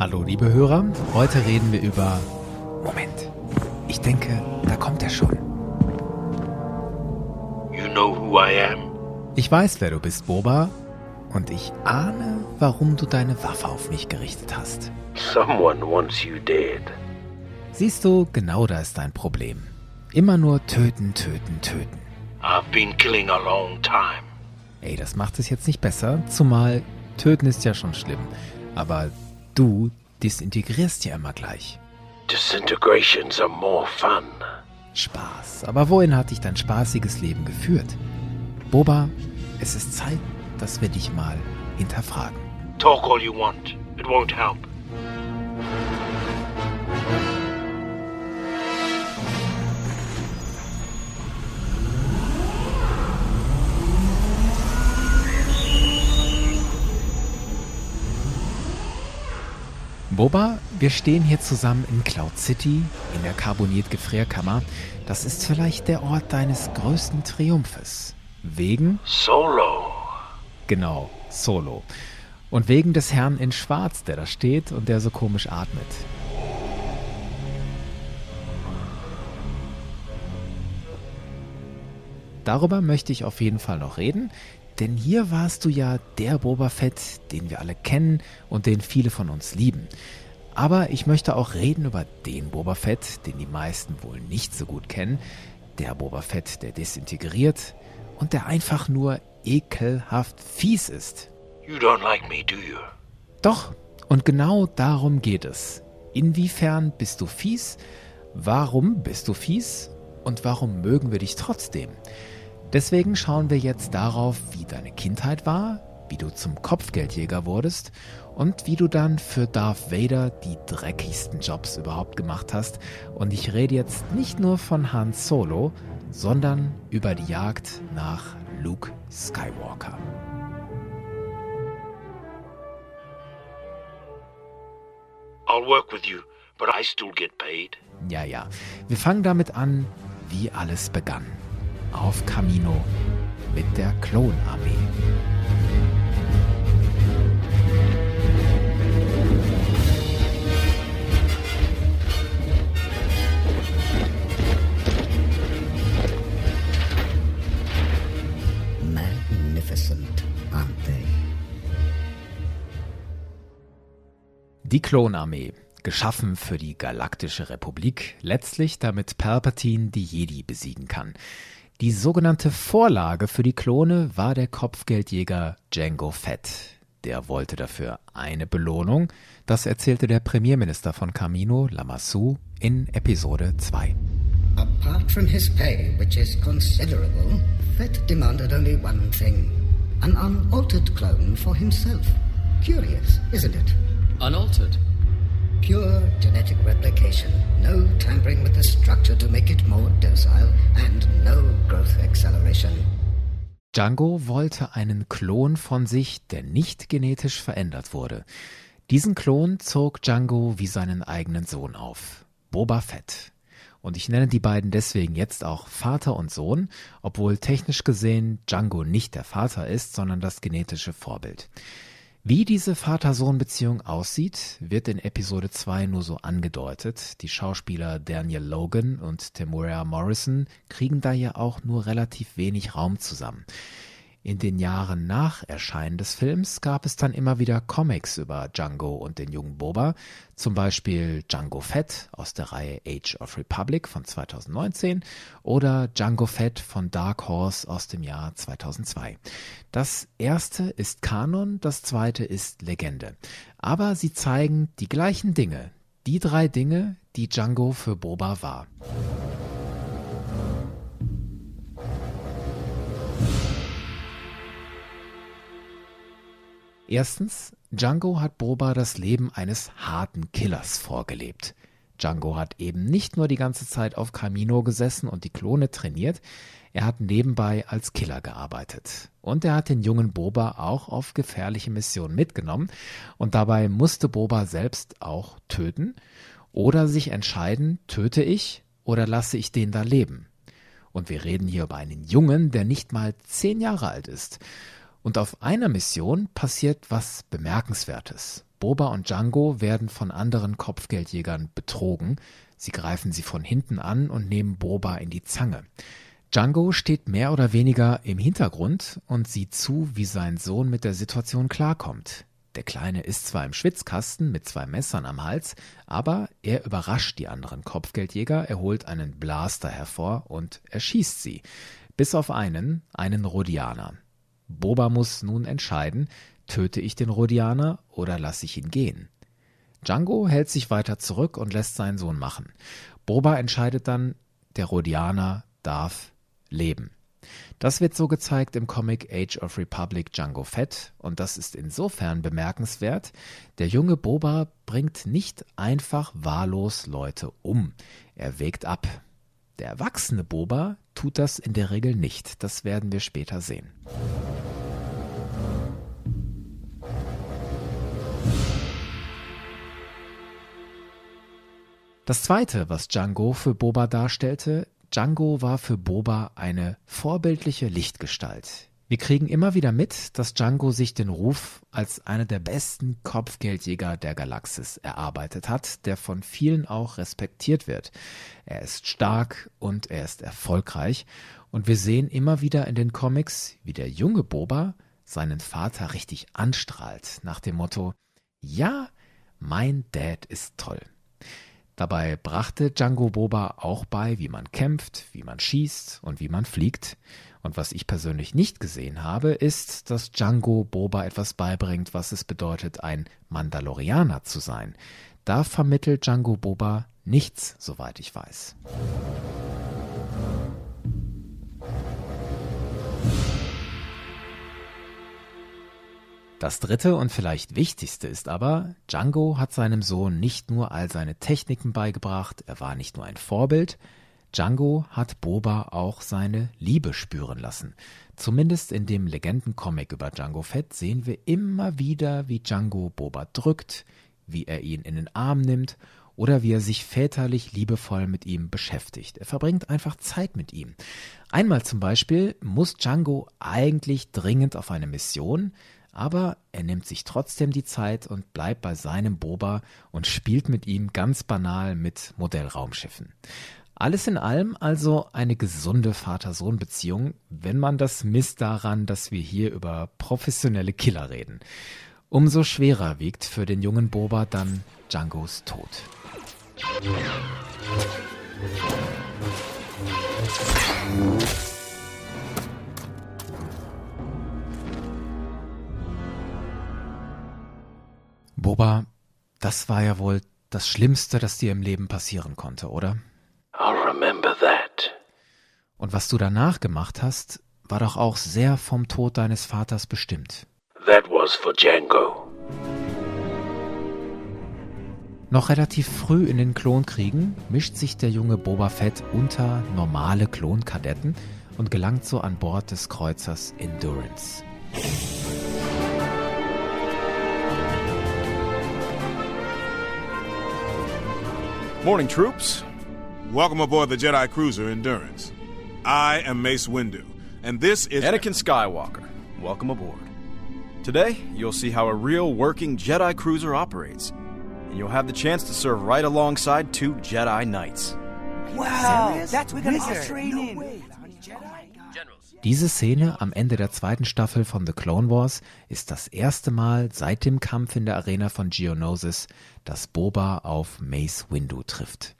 Hallo, liebe Hörer. Heute reden wir über. Moment. Ich denke, da kommt er schon. You know who I am? Ich weiß, wer du bist, Boba. Und ich ahne, warum du deine Waffe auf mich gerichtet hast. Someone wants you dead. Siehst du, genau da ist dein Problem. Immer nur töten, töten, töten. I've been killing a long time. Ey, das macht es jetzt nicht besser, zumal töten ist ja schon schlimm. Aber du disintegrierst ja immer gleich. Disintegrations are more fun. Spaß. Aber wohin hat dich dein spaßiges Leben geführt? Boba, es ist Zeit, dass wir dich mal hinterfragen. Talk all you want. It won't help. Boba, wir stehen hier zusammen in Cloud City, in der Carboniert-Gefrierkammer. Das ist vielleicht der Ort deines größten Triumphes. Wegen? Solo. Genau, Solo. Und wegen des Herrn in Schwarz, der da steht und der so komisch atmet. Darüber möchte ich auf jeden Fall noch reden, denn hier warst du ja der Boba Fett, den wir alle kennen und den viele von uns lieben. Aber ich möchte auch reden über den Boba Fett, den die meisten wohl nicht so gut kennen. Der Boba Fett, der desintegriert und der einfach nur ekelhaft fies ist. You don't like me, do you? Doch, und genau darum geht es. Inwiefern bist du fies? Warum bist du fies? Und warum mögen wir dich trotzdem? Deswegen schauen wir jetzt darauf, wie deine Kindheit war, wie du zum Kopfgeldjäger wurdest und wie du dann für Darth Vader die dreckigsten Jobs überhaupt gemacht hast. Und ich rede jetzt nicht nur von Han Solo, sondern über die Jagd nach Luke Skywalker. I'll work with you, but I still get paid. Ja, ja. Wir fangen damit an, wie alles begann. Auf Camino mit der Klonarmee. Die Klonarmee, geschaffen für die Galaktische Republik, letztlich damit Palpatine die Jedi besiegen kann. Die sogenannte Vorlage für die Klone war der Kopfgeldjäger Django Fett. Der wollte dafür eine Belohnung, das erzählte der Premierminister von Camino, Lamassu, in Episode 2. Apart from his pay, which is considerable, Fett demanded only one thing an unaltered clone for himself. Curious, isn't it? Unaltered. Pure genetic replication, no tampering with the structure to make it more docile, and no growth acceleration. Django wollte einen Klon von sich, der nicht genetisch verändert wurde. Diesen Klon zog Django wie seinen eigenen Sohn auf. Boba Fett. Und ich nenne die beiden deswegen jetzt auch Vater und Sohn, obwohl technisch gesehen Django nicht der Vater ist, sondern das genetische Vorbild. Wie diese Vater-Sohn-Beziehung aussieht, wird in Episode 2 nur so angedeutet. Die Schauspieler Daniel Logan und Temuera Morrison kriegen da ja auch nur relativ wenig Raum zusammen. In den Jahren nach Erscheinen des Films gab es dann immer wieder Comics über Django und den jungen Boba, zum Beispiel Django Fett aus der Reihe Age of Republic von 2019 oder Django Fett von Dark Horse aus dem Jahr 2002. Das erste ist Kanon, das zweite ist Legende. Aber sie zeigen die gleichen Dinge, die drei Dinge, die Django für Boba war. Erstens, Django hat Boba das Leben eines harten Killers vorgelebt. Django hat eben nicht nur die ganze Zeit auf Camino gesessen und die Klone trainiert, er hat nebenbei als Killer gearbeitet. Und er hat den jungen Boba auch auf gefährliche Missionen mitgenommen und dabei musste Boba selbst auch töten oder sich entscheiden, töte ich oder lasse ich den da leben. Und wir reden hier über einen Jungen, der nicht mal zehn Jahre alt ist. Und auf einer Mission passiert was Bemerkenswertes. Boba und Django werden von anderen Kopfgeldjägern betrogen. Sie greifen sie von hinten an und nehmen Boba in die Zange. Django steht mehr oder weniger im Hintergrund und sieht zu, wie sein Sohn mit der Situation klarkommt. Der Kleine ist zwar im Schwitzkasten mit zwei Messern am Hals, aber er überrascht die anderen Kopfgeldjäger, er holt einen Blaster hervor und erschießt sie. Bis auf einen, einen Rhodianer. Boba muss nun entscheiden, töte ich den Rhodianer oder lasse ich ihn gehen? Django hält sich weiter zurück und lässt seinen Sohn machen. Boba entscheidet dann, der Rhodianer darf leben. Das wird so gezeigt im Comic Age of Republic Django Fett und das ist insofern bemerkenswert, der junge Boba bringt nicht einfach wahllos Leute um, er wägt ab. Der erwachsene Boba tut das in der Regel nicht, das werden wir später sehen. Das zweite, was Django für Boba darstellte, Django war für Boba eine vorbildliche Lichtgestalt. Wir kriegen immer wieder mit, dass Django sich den Ruf als einer der besten Kopfgeldjäger der Galaxis erarbeitet hat, der von vielen auch respektiert wird. Er ist stark und er ist erfolgreich und wir sehen immer wieder in den Comics, wie der junge Boba seinen Vater richtig anstrahlt, nach dem Motto, ja, mein Dad ist toll. Dabei brachte Django Boba auch bei, wie man kämpft, wie man schießt und wie man fliegt. Und was ich persönlich nicht gesehen habe, ist, dass Django Boba etwas beibringt, was es bedeutet, ein Mandalorianer zu sein. Da vermittelt Django Boba nichts, soweit ich weiß. Das dritte und vielleicht wichtigste ist aber, Django hat seinem Sohn nicht nur all seine Techniken beigebracht, er war nicht nur ein Vorbild, Django hat Boba auch seine Liebe spüren lassen. Zumindest in dem Legendencomic über Django Fett sehen wir immer wieder, wie Django Boba drückt, wie er ihn in den Arm nimmt oder wie er sich väterlich liebevoll mit ihm beschäftigt. Er verbringt einfach Zeit mit ihm. Einmal zum Beispiel muss Django eigentlich dringend auf eine Mission, aber er nimmt sich trotzdem die Zeit und bleibt bei seinem Boba und spielt mit ihm ganz banal mit Modellraumschiffen. Alles in allem also eine gesunde Vater-Sohn-Beziehung, wenn man das misst daran, dass wir hier über professionelle Killer reden. Umso schwerer wiegt für den jungen Boba dann Djangos Tod. Boba, das war ja wohl das Schlimmste, das dir im Leben passieren konnte, oder? I'll remember that. Und was du danach gemacht hast, war doch auch sehr vom Tod deines Vaters bestimmt. That was for Django. Noch relativ früh in den Klonkriegen mischt sich der junge Boba Fett unter normale Klonkadetten und gelangt so an Bord des Kreuzers Endurance. Morning, troops. Welcome aboard the Jedi Cruiser Endurance. I am Mace Windu, and this is Anakin Skywalker. Welcome aboard. Today, you'll see how a real working Jedi cruiser operates, and you'll have the chance to serve right alongside two Jedi Knights. Wow, that's wizard. training. No Diese Szene am Ende der zweiten Staffel von The Clone Wars ist das erste Mal seit dem Kampf in der Arena von Geonosis, dass Boba auf Mace Windu trifft.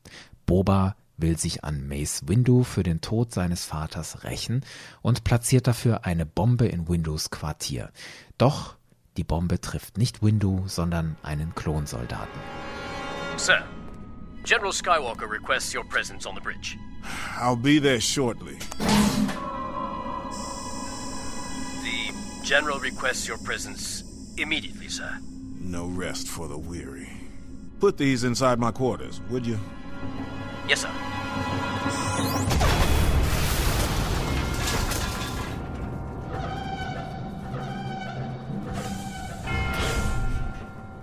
Boba will sich an Mace Windu für den Tod seines Vaters rächen und platziert dafür eine Bombe in Windus Quartier. Doch die Bombe trifft nicht Windu, sondern einen Klonsoldaten. Sir, General Skywalker requests your presence on the bridge. I'll be there shortly. General requests your presence immediately, sir. No rest for the weary. Put these inside my quarters, would you? Yes, sir.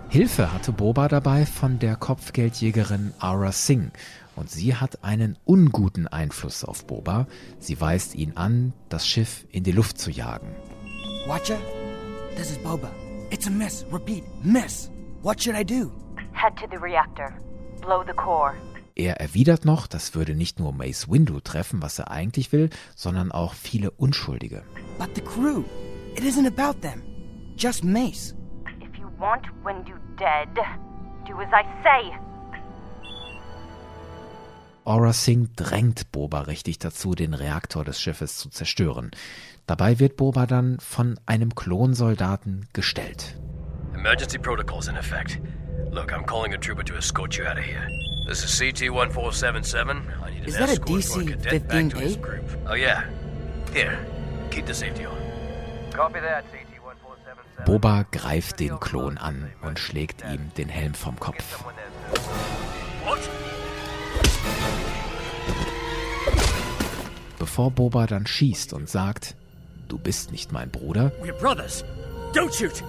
Hilfe hatte Boba dabei von der Kopfgeldjägerin Ara Singh und sie hat einen unguten Einfluss auf Boba. Sie weist ihn an, das Schiff in die Luft zu jagen. Watcher, this is Boba. It's a miss. Repeat, miss. What should I do? Head to the reactor. Blow the core. Er erwidert noch, das würde nicht nur Mace Windu treffen, was er eigentlich will, sondern auch viele Unschuldige. But the crew. It isn't about them. Just Mace. If you want Windu dead, do as I say. Aura Singh drängt Boba richtig dazu, den Reaktor des Schiffes zu zerstören. Dabei wird Boba dann von einem Klonsoldaten gestellt. Emergency protocols in effect. Look, I'm calling a trooper to escort you out of here. This is CT-1477. I need an Is that a escort for a cadet back to his DC-15A? group. Oh yeah. Here, keep the safety on. Copy that, CT-1477. Boba greift den Klon an und schlägt ihm den Helm vom Kopf. What? Bevor Boba dann schießt und sagt, du bist nicht mein Bruder, We're brothers. Don't shoot.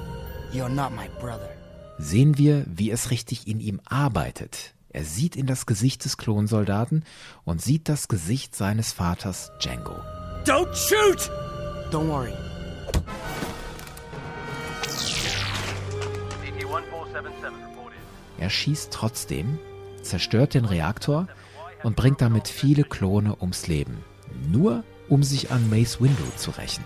You're not my brother. sehen wir, wie es richtig in ihm arbeitet. Er sieht in das Gesicht des Klonsoldaten und sieht das Gesicht seines Vaters Django. Don't shoot! Don't worry. CT-1477 reported. Er schießt trotzdem, zerstört den Reaktor und bringt damit viele Klone ums Leben. Nur um sich an Mace Windu zu rächen.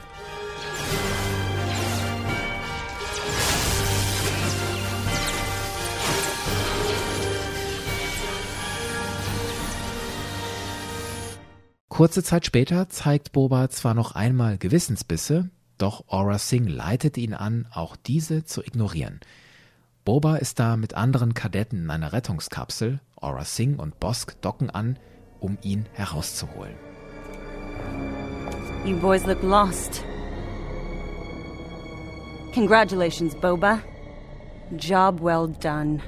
Kurze Zeit später zeigt Boba zwar noch einmal Gewissensbisse, doch Aura Singh leitet ihn an, auch diese zu ignorieren. Boba ist da mit anderen Kadetten in einer Rettungskapsel. Aura Singh und Bosk docken an, um ihn herauszuholen. You boys look lost. Congratulations, Boba. Job well done.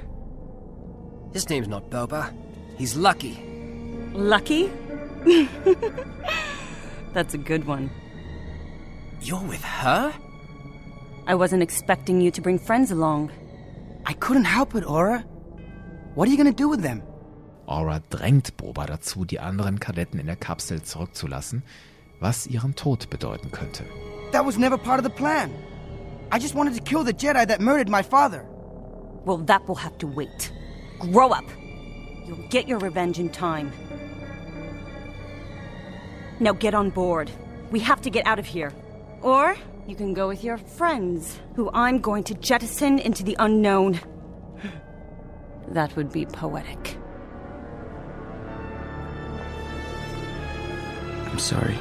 His name's not Boba. He's Lucky. Lucky? That's a good one. You're with her? I wasn't expecting you to bring friends along. I couldn't help it, Aura. What are you gonna do with them? Aura drängt Boba dazu, die anderen Kadetten in der Kapsel zurückzulassen, was ihren Tod bedeuten könnte. That was never part of the plan. I just wanted to kill the Jedi that murdered my father. Well, that will have to wait. Grow up. You'll get your revenge in time. Now get on board. We have to get out of here. Or you can go with your friends, who I'm going to jettison into the unknown. That would be poetic. I'm sorry.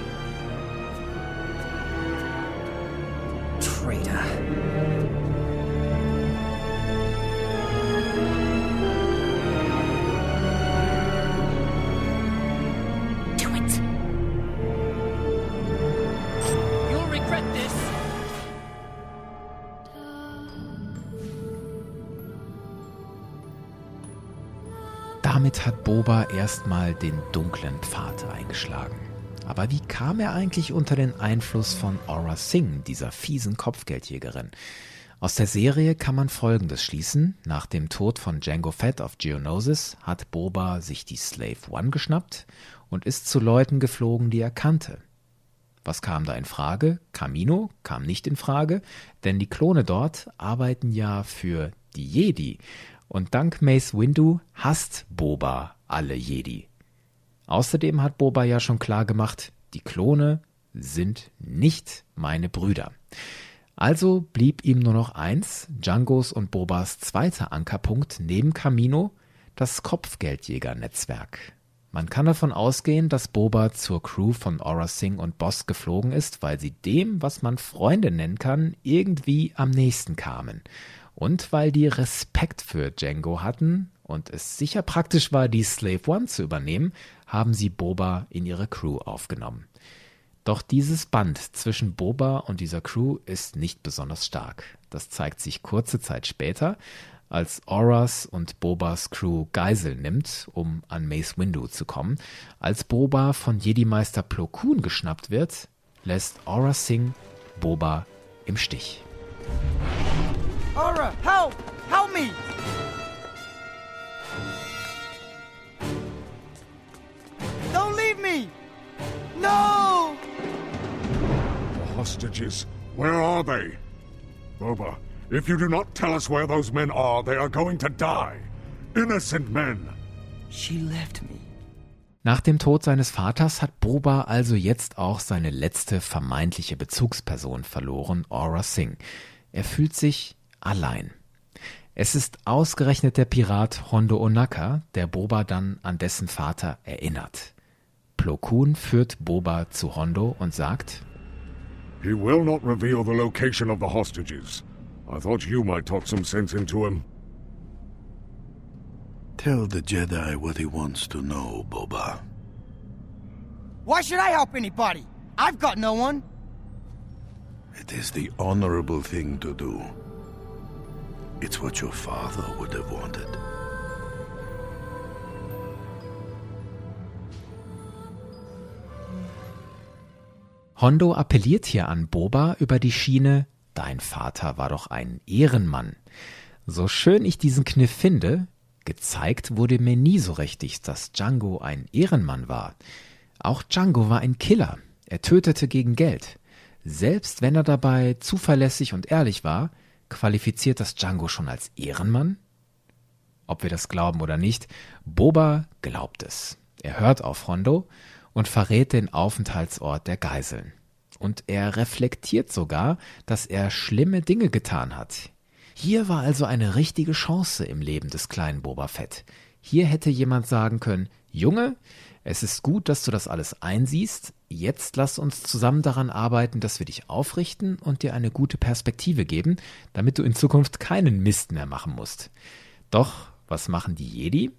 Boba erstmal den dunklen Pfad eingeschlagen. Aber wie kam er eigentlich unter den Einfluss von Aura Singh, dieser fiesen Kopfgeldjägerin? Aus der Serie kann man Folgendes schließen. Nach dem Tod von Django Fett auf Geonosis hat Boba sich die Slave One geschnappt und ist zu Leuten geflogen, die er kannte. Was kam da in Frage? Camino kam nicht in Frage, denn die Klone dort arbeiten ja für die Jedi. Und dank Mace Windu hasst Boba alle Jedi. Außerdem hat Boba ja schon klar gemacht, die Klone sind nicht meine Brüder. Also blieb ihm nur noch eins, Djangos und Bobas zweiter Ankerpunkt neben Camino, das Kopfgeldjäger-Netzwerk. Man kann davon ausgehen, dass Boba zur Crew von Aura Singh und Boss geflogen ist, weil sie dem, was man Freunde nennen kann, irgendwie am nächsten kamen. Und weil die Respekt für Django hatten und es sicher praktisch war, die Slave One zu übernehmen, haben sie Boba in ihre Crew aufgenommen. Doch dieses Band zwischen Boba und dieser Crew ist nicht besonders stark. Das zeigt sich kurze Zeit später, als Auras und Bobas Crew Geisel nimmt, um an Mace Windu zu kommen. Als Boba von Jedi-Meister Plo Koon geschnappt wird, lässt Aura Singh Boba im Stich. Aura, help! Help me! Don't leave me! No! The hostages, where are they? Boba, If you do not tell us where those men are, they are going to die. Innocent men. She left me. Nach dem Tod seines Vaters hat Boba also jetzt auch seine letzte vermeintliche Bezugsperson verloren, Aura Singh. Er fühlt sich allein. Es ist ausgerechnet der Pirat Hondo Onaka, der Boba dann an dessen Vater erinnert. Plo Koon führt Boba zu Hondo und sagt, He will not reveal the location of the hostages. I thought you might talk some sense into him. Tell the Jedi what he wants to know, Boba. Why should I help anybody? I've got no one. It is the honorable thing to do. It's what your father would have wanted. Hondo appelliert hier an Boba über die Schiene, dein Vater war doch ein Ehrenmann. So schön ich diesen Kniff finde, gezeigt wurde mir nie so richtig, dass Django ein Ehrenmann war. Auch Django war ein Killer. Er tötete gegen Geld. Selbst wenn er dabei zuverlässig und ehrlich war, qualifiziert das Django schon als Ehrenmann? Ob wir das glauben oder nicht, Boba glaubt es. Er hört auf Hondo und verrät den Aufenthaltsort der Geiseln. Und er reflektiert sogar, dass er schlimme Dinge getan hat. Hier war also eine richtige Chance im Leben des kleinen Boba Fett. Hier hätte jemand sagen können, Junge, es ist gut, dass du das alles einsiehst. Jetzt lass uns zusammen daran arbeiten, dass wir dich aufrichten und dir eine gute Perspektive geben, damit du in Zukunft keinen Mist mehr machen musst. Doch, was machen die Jedi?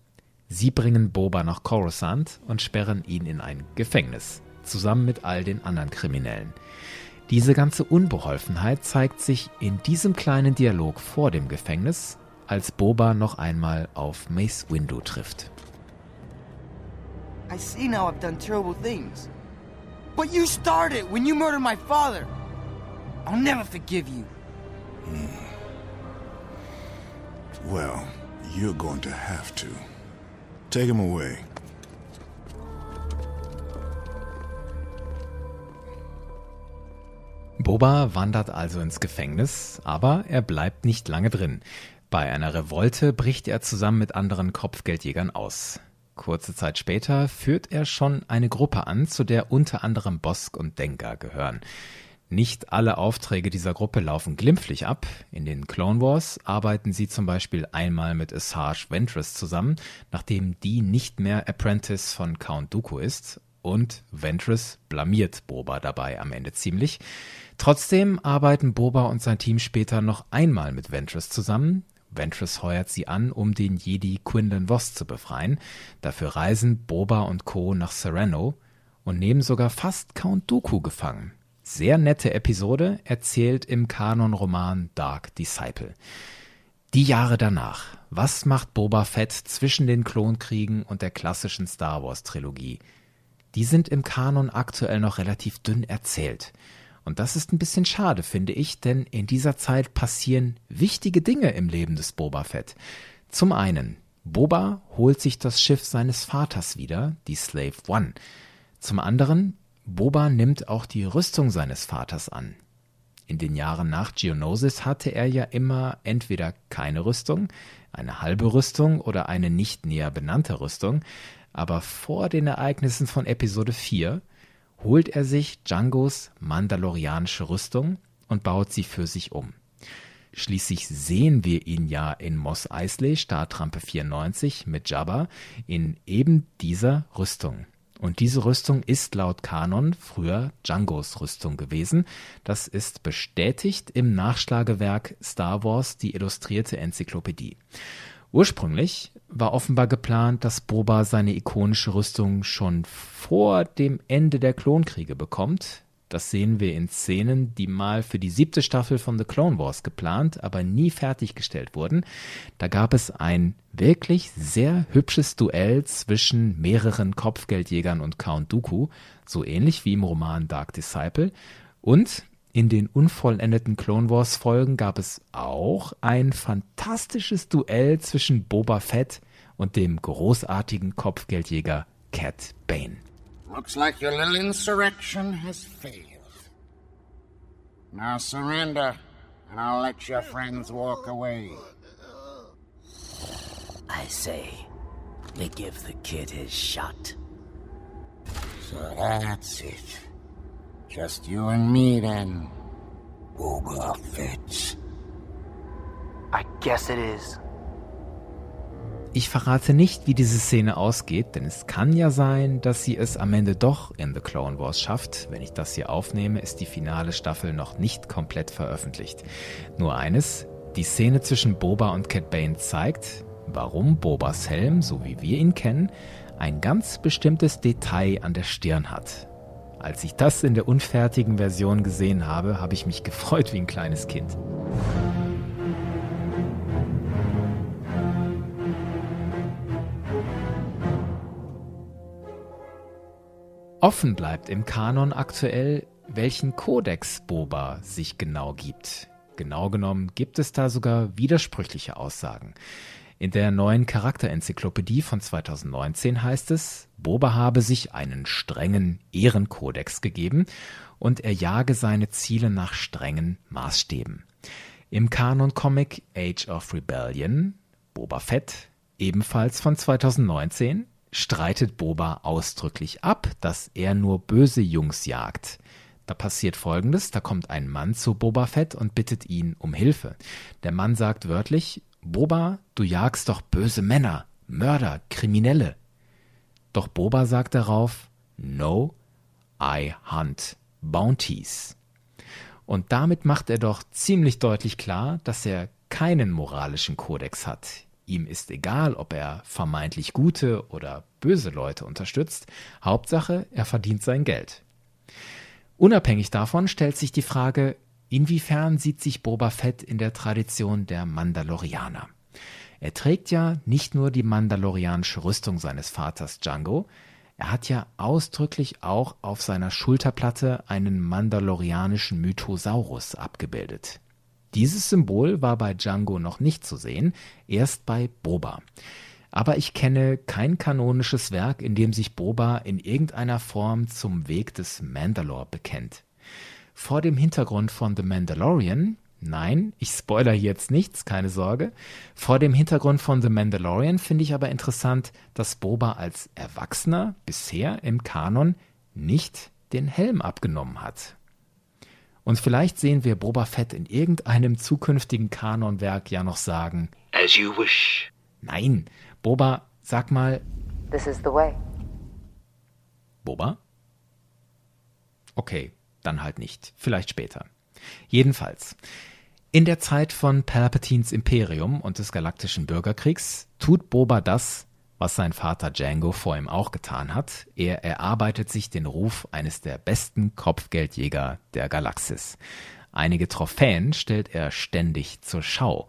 Sie bringen Boba nach Coruscant und sperren ihn in ein Gefängnis, zusammen mit all den anderen Kriminellen. Diese ganze Unbeholfenheit zeigt sich in diesem kleinen Dialog vor dem Gefängnis, als Boba noch einmal auf Mace Windu trifft. I see now I've done terrible things. But you started when you murdered my father. I'll never forgive you. Well, you're going to have to. Take him away. Boba wandert also ins Gefängnis, aber er bleibt nicht lange drin. Bei einer Revolte bricht er zusammen mit anderen Kopfgeldjägern aus. Kurze Zeit später führt er schon eine Gruppe an, zu der unter anderem Bosk und Dengar gehören. Nicht alle Aufträge dieser Gruppe laufen glimpflich ab. In den Clone Wars arbeiten sie zum Beispiel einmal mit Asajj Ventress zusammen, nachdem die nicht mehr Apprentice von Count Dooku ist. Und Ventress blamiert Boba dabei am Ende ziemlich. Trotzdem arbeiten Boba und sein Team später noch einmal mit Ventress zusammen. Ventress heuert sie an, um den Jedi Quinlan Voss zu befreien. Dafür reisen Boba und Co. nach Sereno und nehmen sogar fast Count Dooku gefangen. Sehr nette Episode, erzählt im Kanonroman Dark Disciple. Die Jahre danach. Was macht Boba Fett zwischen den Klonkriegen und der klassischen Star Wars Trilogie? Die sind im Kanon aktuell noch relativ dünn erzählt. Und das ist ein bisschen schade, finde ich, denn in dieser Zeit passieren wichtige Dinge im Leben des Boba Fett. Zum einen, Boba holt sich das Schiff seines Vaters wieder, die Slave One. Zum anderen, Boba nimmt auch die Rüstung seines Vaters an. In den Jahren nach Geonosis hatte er ja immer entweder keine Rüstung, eine halbe Rüstung oder eine nicht näher benannte Rüstung, aber vor den Ereignissen von Episode 4 holt er sich Djangos mandalorianische Rüstung und baut sie für sich um. Schließlich sehen wir ihn ja in Mos Eisley, Startrampe 94, mit Jabba in eben dieser Rüstung. Und diese Rüstung ist laut Kanon früher Djangos Rüstung gewesen. Das ist bestätigt im Nachschlagewerk Star Wars, die illustrierte Enzyklopädie. Ursprünglich war offenbar geplant, dass Boba seine ikonische Rüstung schon vor dem Ende der Klonkriege bekommt. Das sehen wir in Szenen, die mal für die siebte Staffel von The Clone Wars geplant, aber nie fertiggestellt wurden. Da gab es ein wirklich sehr hübsches Duell zwischen mehreren Kopfgeldjägern und Count Dooku, so ähnlich wie im Roman Dark Disciple. Und in den unvollendeten Clone Wars Folgen gab es auch ein fantastisches Duell zwischen Boba Fett und dem großartigen Kopfgeldjäger Cat Bane. Looks like your little insurrection has failed. Now surrender, and I'll let your friends walk away. I say, we give the kid his shot. So that's it. Just you and me then. Boba Fett. I guess it is. Ich verrate nicht, wie diese Szene ausgeht, denn es kann ja sein, dass sie es am Ende doch in The Clone Wars schafft. Wenn ich das hier aufnehme, ist die finale Staffel noch nicht komplett veröffentlicht. Nur eines, die Szene zwischen Boba und Cat Bane zeigt, warum Bobas Helm, so wie wir ihn kennen, ein ganz bestimmtes Detail an der Stirn hat. Als ich das in der unfertigen Version gesehen habe, habe ich mich gefreut wie ein kleines Kind. Offen bleibt im Kanon aktuell, welchen Kodex Boba sich genau gibt. Genau genommen gibt es da sogar widersprüchliche Aussagen. In der neuen Charakterenzyklopädie von 2019 heißt es, Boba habe sich einen strengen Ehrenkodex gegeben und er jage seine Ziele nach strengen Maßstäben. Im Kanon-Comic Age of Rebellion, Boba Fett, ebenfalls von 2019, streitet Boba ausdrücklich ab, dass er nur böse Jungs jagt. Da passiert folgendes, da kommt ein Mann zu Boba Fett und bittet ihn um Hilfe. Der Mann sagt wörtlich, Boba, du jagst doch böse Männer, Mörder, Kriminelle. Doch Boba sagt darauf, No, I hunt bounties. Und damit macht er doch ziemlich deutlich klar, dass er keinen moralischen Kodex hat. Ihm ist egal, ob er vermeintlich gute oder böse Leute unterstützt. Hauptsache, er verdient sein Geld. Unabhängig davon stellt sich die Frage, inwiefern sieht sich Boba Fett in der Tradition der Mandalorianer? Er trägt ja nicht nur die mandalorianische Rüstung seines Vaters Django, er hat ja ausdrücklich auch auf seiner Schulterplatte einen mandalorianischen Mythosaurus abgebildet. Dieses Symbol war bei Django noch nicht zu sehen, erst bei Boba. Aber ich kenne kein kanonisches Werk, in dem sich Boba in irgendeiner Form zum Weg des Mandalore bekennt. Vor dem Hintergrund von The Mandalorian, nein, ich spoiler hier jetzt nichts, keine Sorge, vor dem Hintergrund von The Mandalorian finde ich aber interessant, dass Boba als Erwachsener bisher im Kanon nicht den Helm abgenommen hat. Und vielleicht sehen wir Boba Fett in irgendeinem zukünftigen Kanonwerk ja noch sagen: As you wish. Nein, Boba, sag mal. This is the way. Boba? Okay, dann halt nicht. Vielleicht später. Jedenfalls. In der Zeit von Palpatines Imperium und des Galaktischen Bürgerkriegs tut Boba das, was sein Vater Django vor ihm auch getan hat. Er erarbeitet sich den Ruf eines der besten Kopfgeldjäger der Galaxis. Einige Trophäen stellt er ständig zur Schau.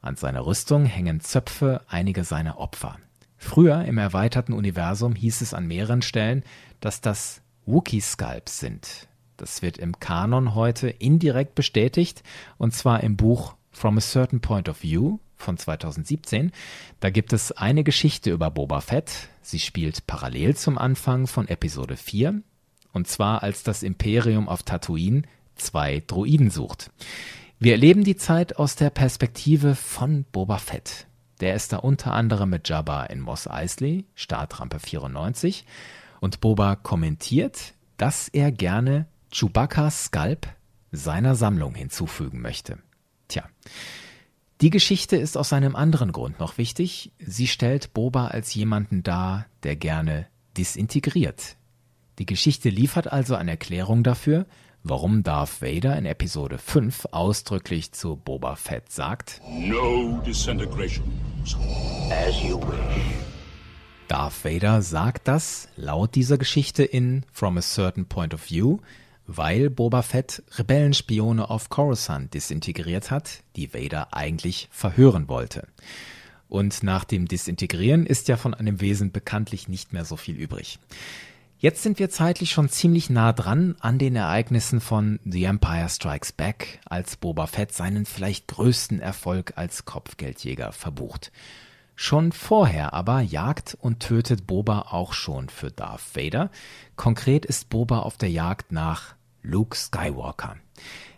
An seiner Rüstung hängen Zöpfe einiger seiner Opfer. Früher im erweiterten Universum hieß es an mehreren Stellen, dass das Wookie-Sculpts sind. Das wird im Kanon heute indirekt bestätigt, und zwar im Buch From a Certain Point of View von 2017. Da gibt es eine Geschichte über Boba Fett. Sie spielt parallel zum Anfang von Episode 4. Und zwar als das Imperium auf Tatooine zwei Droiden sucht. Wir erleben die Zeit aus der Perspektive von Boba Fett. Der ist da unter anderem mit Jabba in Moss Eisley, Startrampe 94. Und Boba kommentiert, dass er gerne Chewbacca's Skalp seiner Sammlung hinzufügen möchte. Tja, die Geschichte ist aus einem anderen Grund noch wichtig. Sie stellt Boba als jemanden dar, der gerne disintegriert. Die Geschichte liefert also eine Erklärung dafür, warum Darth Vader in Episode 5 ausdrücklich zu Boba Fett sagt: No disintegration. As you wish. Darth Vader sagt das laut dieser Geschichte in From a Certain Point of View, weil Boba Fett Rebellenspione auf Coruscant disintegriert hat, die Vader eigentlich verhören wollte. Und nach dem Disintegrieren ist ja von einem Wesen bekanntlich nicht mehr so viel übrig. Jetzt sind wir zeitlich schon ziemlich nah dran an den Ereignissen von The Empire Strikes Back, als Boba Fett seinen vielleicht größten Erfolg als Kopfgeldjäger verbucht. Schon vorher aber jagt und tötet Boba auch schon für Darth Vader. Konkret ist Boba auf der Jagd nach Luke Skywalker.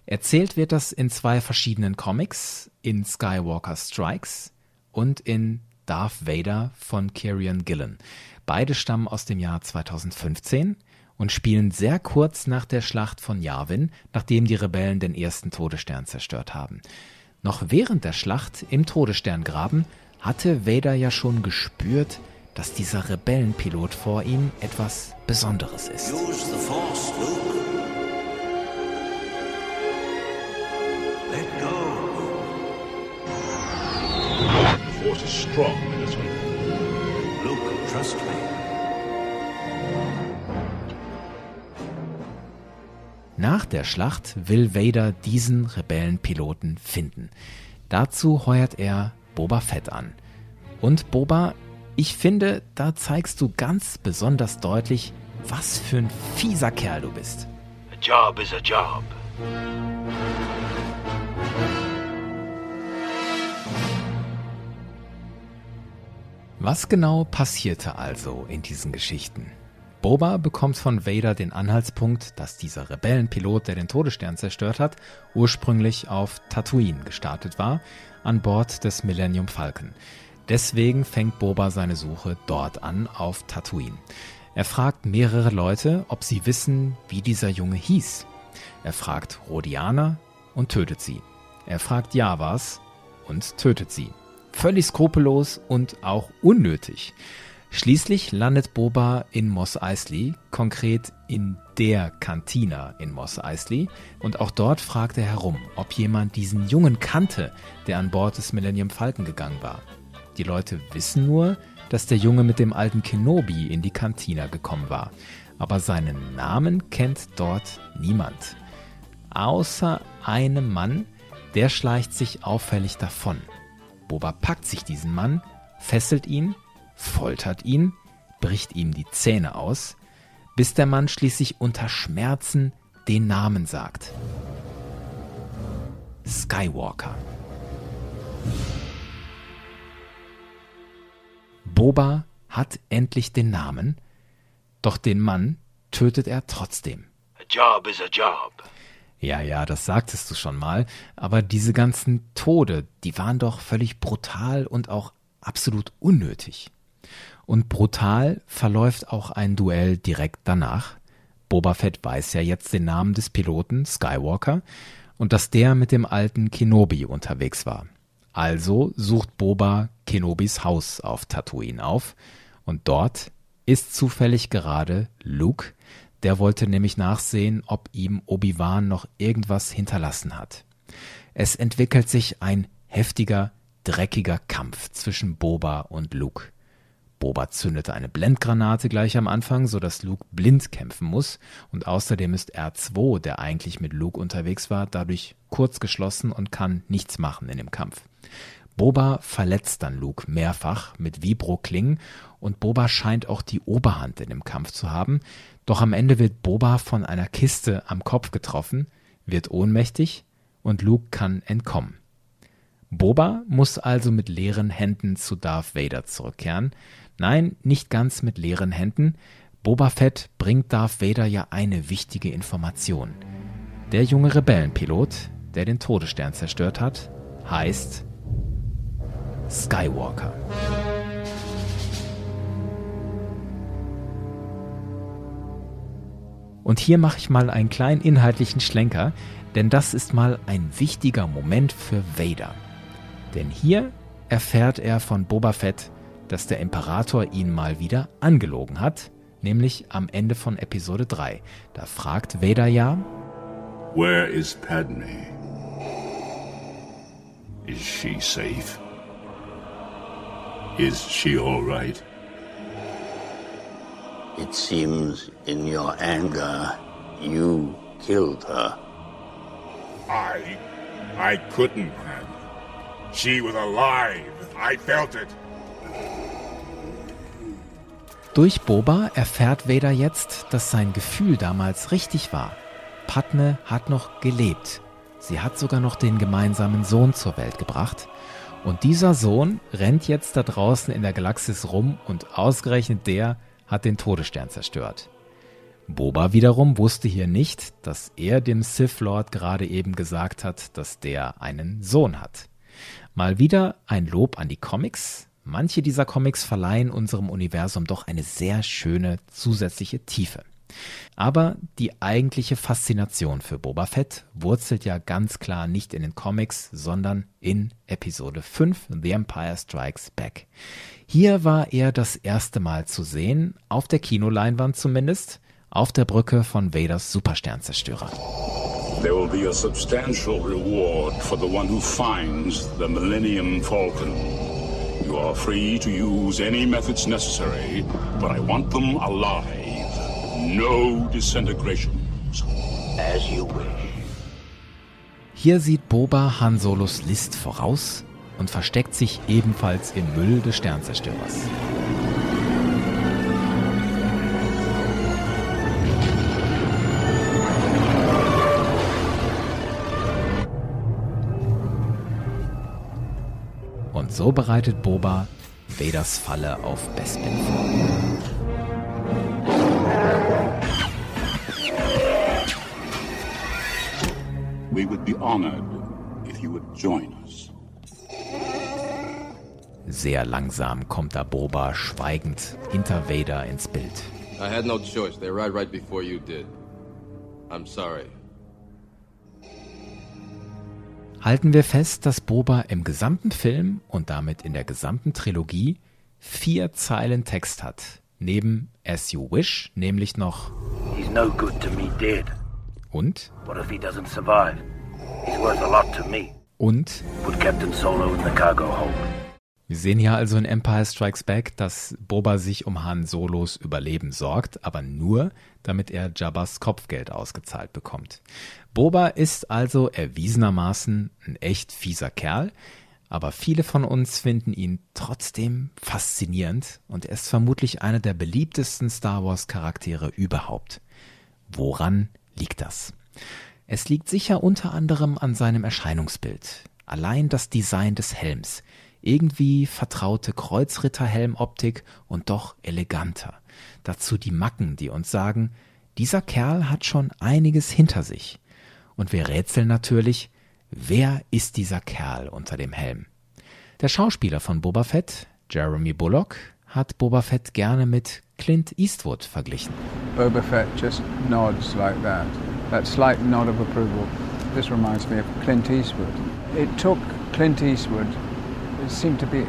Erzählt wird das in zwei verschiedenen Comics, in Skywalker Strikes und in Darth Vader von Kieran Gillen. Beide stammen aus dem Jahr 2015 und spielen sehr kurz nach der Schlacht von Yavin, nachdem die Rebellen den ersten Todesstern zerstört haben. Noch während der Schlacht im Todessterngraben hatte Vader ja schon gespürt, dass dieser Rebellenpilot vor ihm etwas Besonderes ist. Use the Force, Luke. The Force is strong, Minister. Luke, trust me. Nach der Schlacht will Vader diesen Rebellenpiloten finden. Dazu heuert er Boba Fett an. Und Boba, ich finde, da zeigst du ganz besonders deutlich, was für ein fieser Kerl du bist. A job is a job. Was genau passierte also in diesen Geschichten? Boba bekommt von Vader den Anhaltspunkt, dass dieser Rebellenpilot, der den Todesstern zerstört hat, ursprünglich auf Tatooine gestartet war, an Bord des Millennium Falcon. Deswegen fängt Boba seine Suche dort an, auf Tatooine. Er fragt mehrere Leute, ob sie wissen, wie dieser Junge hieß. Er fragt Rhodianer und tötet sie. Er fragt Javas und tötet sie. Völlig skrupellos und auch unnötig. Schließlich landet Boba in Moss Eisley, konkret in der Kantina in Moss Eisley, und auch dort fragt er herum, ob jemand diesen Jungen kannte, der an Bord des Millennium Falcon gegangen war. Die Leute wissen nur, dass der Junge mit dem alten Kenobi in die Kantina gekommen war, aber seinen Namen kennt dort niemand. Außer einem Mann, der schleicht sich auffällig davon. Boba packt sich diesen Mann, fesselt ihn foltert ihn, bricht ihm die Zähne aus, bis der Mann schließlich unter Schmerzen den Namen sagt. Skywalker. Boba hat endlich den Namen, doch den Mann tötet er trotzdem. A job is a job. Ja, ja, das sagtest du schon mal, aber diese ganzen Tode, die waren doch völlig brutal und auch absolut unnötig. Und brutal verläuft auch ein Duell direkt danach. Boba Fett weiß ja jetzt den Namen des Piloten Skywalker und dass der mit dem alten Kenobi unterwegs war. Also sucht Boba Kenobis Haus auf Tatooine auf und dort ist zufällig gerade Luke, der wollte nämlich nachsehen, ob ihm Obi-Wan noch irgendwas hinterlassen hat. Es entwickelt sich ein heftiger, dreckiger Kampf zwischen Boba und Luke. Boba zündete eine Blendgranate gleich am Anfang, sodass Luke blind kämpfen muss. Und außerdem ist R2, der eigentlich mit Luke unterwegs war, dadurch kurz geschlossen und kann nichts machen in dem Kampf. Boba verletzt dann Luke mehrfach mit Vibro-Klingen und Boba scheint auch die Oberhand in dem Kampf zu haben. Doch am Ende wird Boba von einer Kiste am Kopf getroffen, wird ohnmächtig und Luke kann entkommen. Boba muss also mit leeren Händen zu Darth Vader zurückkehren, Nein, nicht ganz mit leeren Händen. Boba Fett bringt Darth Vader ja eine wichtige Information. Der junge Rebellenpilot, der den Todesstern zerstört hat, heißt Skywalker. Und hier mache ich mal einen kleinen inhaltlichen Schlenker, denn das ist mal ein wichtiger Moment für Vader. Denn hier erfährt er von Boba Fett, dass der Imperator ihn mal wieder angelogen hat, nämlich am Ende von Episode 3. Da fragt Vader ja: Where is Padme? Is she safe? Is she all right? It seems in your anger you killed her. I. I couldn't have. She was alive. I felt it. Durch Boba erfährt Vader jetzt, dass sein Gefühl damals richtig war. Padme hat noch gelebt. Sie hat sogar noch den gemeinsamen Sohn zur Welt gebracht. Und dieser Sohn rennt jetzt da draußen in der Galaxis rum und ausgerechnet der hat den Todesstern zerstört. Boba wiederum wusste hier nicht, dass er dem Sith Lord gerade eben gesagt hat, dass der einen Sohn hat. Mal wieder ein Lob an die Comics. Manche dieser Comics verleihen unserem Universum doch eine sehr schöne zusätzliche Tiefe. Aber die eigentliche Faszination für Boba Fett wurzelt ja ganz klar nicht in den Comics, sondern in Episode 5 The Empire Strikes Back. Hier war er das erste Mal zu sehen, auf der Kinoleinwand zumindest, auf der Brücke von Vaders Supersternzerstörer. There will be a substantial reward for the one who finds the Millennium Falcon. You are free to use any methods necessary, but I want them alive. No disintegrations. As you wish. Hier sieht Boba Han Solos List voraus und versteckt sich ebenfalls im Müll des Sternzerstörers. Und so bereitet Boba Vaders Falle auf Bespin vor. We would be honored if you would join us. Sehr langsam kommt da Boba schweigend hinter Vader ins Bild. I had no choice. They arrived right before you did. I'm sorry. halten wir fest, dass Boba im gesamten Film und damit in der gesamten Trilogie vier Zeilen Text hat. Neben As You Wish nämlich noch He's no good to me dead. Und What if he doesn't survive? He's worth a lot to me. und Put Captain Solo in the cargo hold. Wir sehen hier also in Empire Strikes Back, dass Boba sich um Han Solos Überleben sorgt, aber nur, damit er Jabbas Kopfgeld ausgezahlt bekommt. Boba ist also erwiesenermaßen ein echt fieser Kerl, aber viele von uns finden ihn trotzdem faszinierend und er ist vermutlich einer der beliebtesten Star Wars Charaktere überhaupt. Woran liegt das? Es liegt sicher unter anderem an seinem Erscheinungsbild. Allein das Design des Helms, irgendwie vertraute Kreuzritterhelmoptik und doch eleganter. Dazu die Macken, die uns sagen, dieser Kerl hat schon einiges hinter sich. Und wir rätseln natürlich, wer ist dieser Kerl unter dem Helm? Der Schauspieler von Boba Fett, Jeremy Bullock, hat Boba Fett gerne mit Clint Eastwood verglichen. Boba Fett just nods like that. That slight nod of approval. This reminds me of Clint Eastwood. It took Clint Eastwood, it seemed to be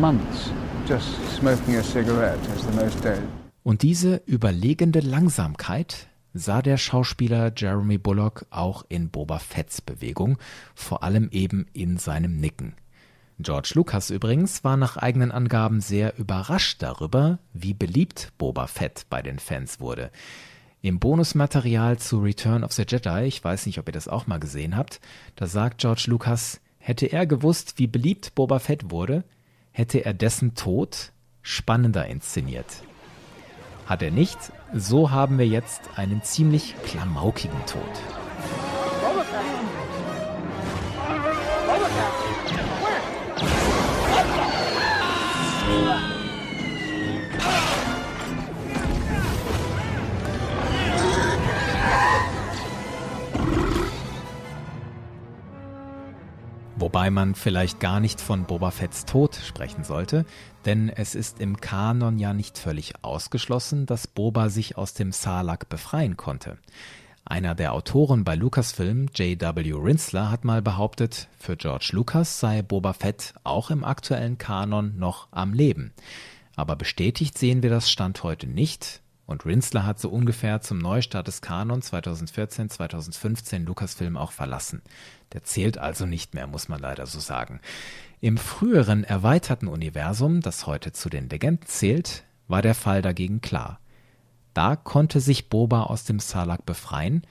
months, just smoking a cigarette as the most days. Und diese überlegende Langsamkeit sah der Schauspieler Jeremy Bullock auch in Boba Fetts Bewegung, vor allem eben in seinem Nicken. George Lucas übrigens war nach eigenen Angaben sehr überrascht darüber, wie beliebt Boba Fett bei den Fans wurde. Im Bonusmaterial zu Return of the Jedi, ich weiß nicht, ob ihr das auch mal gesehen habt, da sagt George Lucas, hätte er gewusst, wie beliebt Boba Fett wurde, hätte er dessen Tod spannender inszeniert. Hat er nicht, so haben wir jetzt einen ziemlich klamaukigen Tod. Wobei man vielleicht gar nicht von Boba Fetts Tod sprechen sollte, denn es ist im Kanon ja nicht völlig ausgeschlossen, dass Boba sich aus dem Sarlacc befreien konnte. Einer der Autoren bei Lucasfilm, J.W. Rinsler, hat mal behauptet, für George Lucas sei Boba Fett auch im aktuellen Kanon noch am Leben. Aber bestätigt sehen wir das Stand heute nicht, und Rinsler hat so ungefähr zum Neustart des Kanon 2014, 2015 Lucasfilm auch verlassen. Der zählt also nicht mehr, muss man leider so sagen. Im früheren erweiterten Universum, das heute zu den Legenden zählt, war der Fall dagegen klar. Da konnte sich Boba aus dem Sarlacc befreien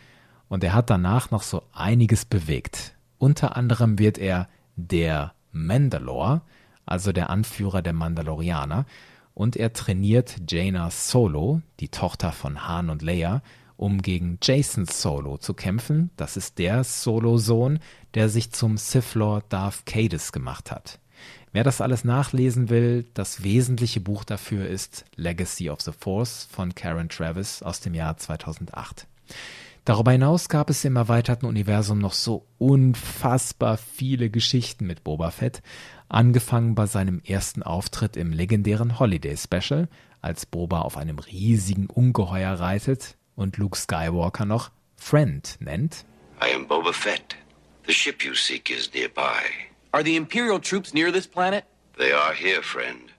und er hat danach noch so einiges bewegt. Unter anderem wird er der Mandalore, also der Anführer der Mandalorianer, und er trainiert Jaina Solo, die Tochter von Han und Leia, um gegen Jason Solo zu kämpfen. Das ist der Solo-Sohn, der sich zum Sith Lord Darth Caedus gemacht hat. Wer das alles nachlesen will, das wesentliche Buch dafür ist Legacy of the Force von Karen Travis aus dem Jahr 2008. Darüber hinaus gab es im erweiterten Universum noch so unfassbar viele Geschichten mit Boba Fett, angefangen bei seinem ersten Auftritt im legendären Holiday Special, als Boba auf einem riesigen Ungeheuer reitet und Luke Skywalker noch Friend nennt. I am Boba Fett. The ship you seek is nearby. Are the Imperial troops near this planet? They are here, friend.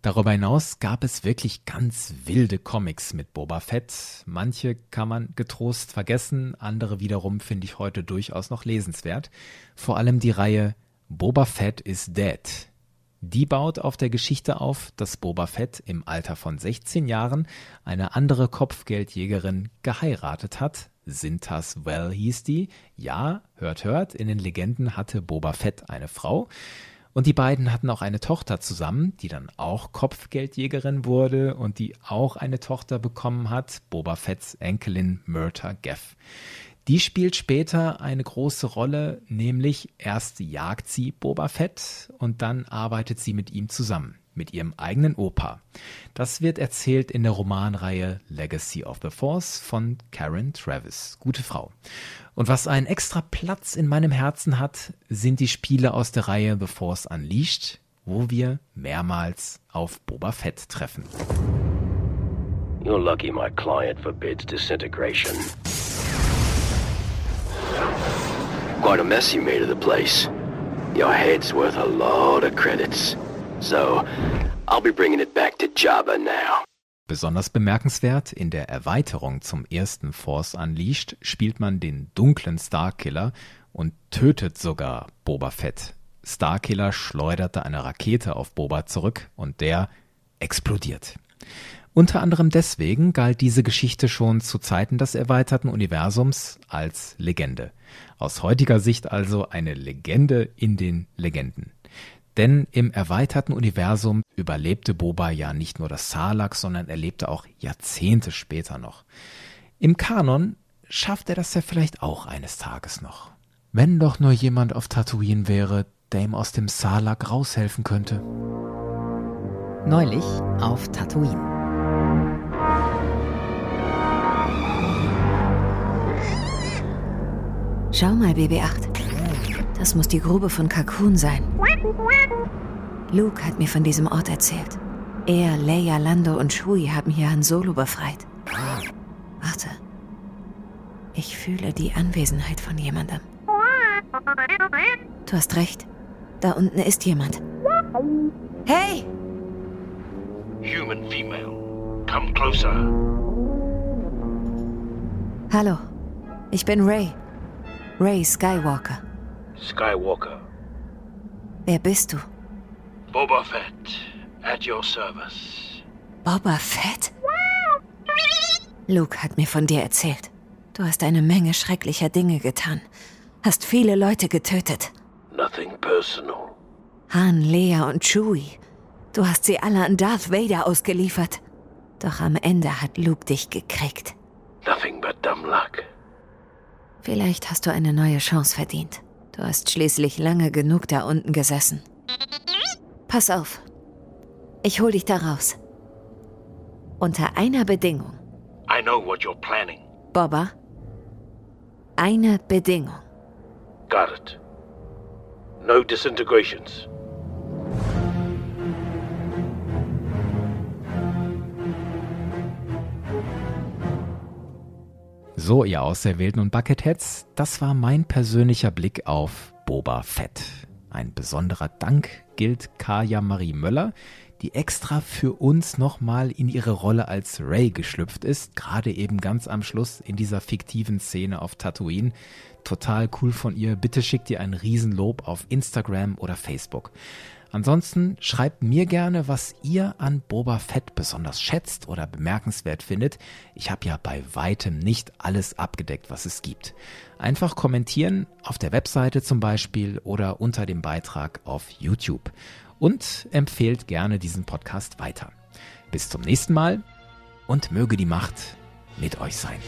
Darüber hinaus gab es wirklich ganz wilde Comics mit Boba Fett. Manche kann man getrost vergessen, andere wiederum finde ich heute durchaus noch lesenswert. Vor allem die Reihe Boba Fett is Dead. Die baut auf der Geschichte auf, dass Boba Fett im Alter von 16 Jahren eine andere Kopfgeldjägerin geheiratet hat. Sintas Well hieß die. Ja, hört, hört, in den Legenden hatte Boba Fett eine Frau. Und die beiden hatten auch eine Tochter zusammen, die dann auch Kopfgeldjägerin wurde und die auch eine Tochter bekommen hat, Boba Fetts Enkelin Myrta Geff. Die spielt später eine große Rolle, nämlich erst jagt sie Boba Fett und dann arbeitet sie mit ihm zusammen mit ihrem eigenen Opa. Das wird erzählt in der Romanreihe Legacy of the Force von Karen Travis. Gute Frau. Und was einen extra Platz in meinem Herzen hat, sind die Spiele aus der Reihe The Force Unleashed, wo wir mehrmals auf Boba Fett treffen. You're lucky my client forbids disintegration. Quite a mess you made of the place. Your head's worth a lot of credits. So, I'll be bringing it back to Jabba now. Besonders bemerkenswert, in der Erweiterung zum ersten Force Unleashed spielt man den dunklen Starkiller und tötet sogar Boba Fett. Starkiller schleuderte eine Rakete auf Boba zurück und der explodiert. Unter anderem deswegen galt diese Geschichte schon zu Zeiten des erweiterten Universums als Legende. Aus heutiger Sicht also eine Legende in den Legenden. Denn im erweiterten Universum überlebte Boba ja nicht nur das Salak, sondern er lebte auch Jahrzehnte später noch. Im Kanon schafft er das ja vielleicht auch eines Tages noch. Wenn doch nur jemand auf Tatooine wäre, der ihm aus dem Salak raushelfen könnte. Neulich auf Tatooine. Schau mal, BB-8. Das muss die Grube von Kakun sein. Luke hat mir von diesem Ort erzählt. Er, Leia, Lando und Shui haben hier Han Solo befreit. Warte. Ich fühle die Anwesenheit von jemandem. Du hast recht. Da unten ist jemand. Hey! Human female. Come closer. Hallo. Ich bin Ray. Ray Skywalker. Skywalker. Wer bist du? Boba Fett. At your service. Boba Fett? Luke hat mir von dir erzählt. Du hast eine Menge schrecklicher Dinge getan. Hast viele Leute getötet. Nothing personal. Han, Leia und Chewie. Du hast sie alle an Darth Vader ausgeliefert. Doch am Ende hat Luke dich gekriegt. Nothing but dumb luck. Vielleicht hast du eine neue Chance verdient. Du hast schließlich lange genug da unten gesessen. Pass auf. Ich hol dich da raus. Unter einer Bedingung. I know what you're planning. Boba. Eine Bedingung. Got it. No disintegrations. So, ihr Auserwählten und Bucketheads, das war mein persönlicher Blick auf Boba Fett. Ein besonderer Dank gilt Kaya Marie Möller, die extra für uns nochmal in ihre Rolle als Ray geschlüpft ist, gerade eben ganz am Schluss in dieser fiktiven Szene auf Tatooine. Total cool von ihr. Bitte schickt ihr ein Riesenlob auf Instagram oder Facebook. Ansonsten schreibt mir gerne, was ihr an Boba Fett besonders schätzt oder bemerkenswert findet. Ich habe ja bei weitem nicht alles abgedeckt, was es gibt. Einfach kommentieren auf der Webseite zum Beispiel oder unter dem Beitrag auf YouTube. Und empfehlt gerne diesen Podcast weiter. Bis zum nächsten Mal und möge die Macht mit euch sein.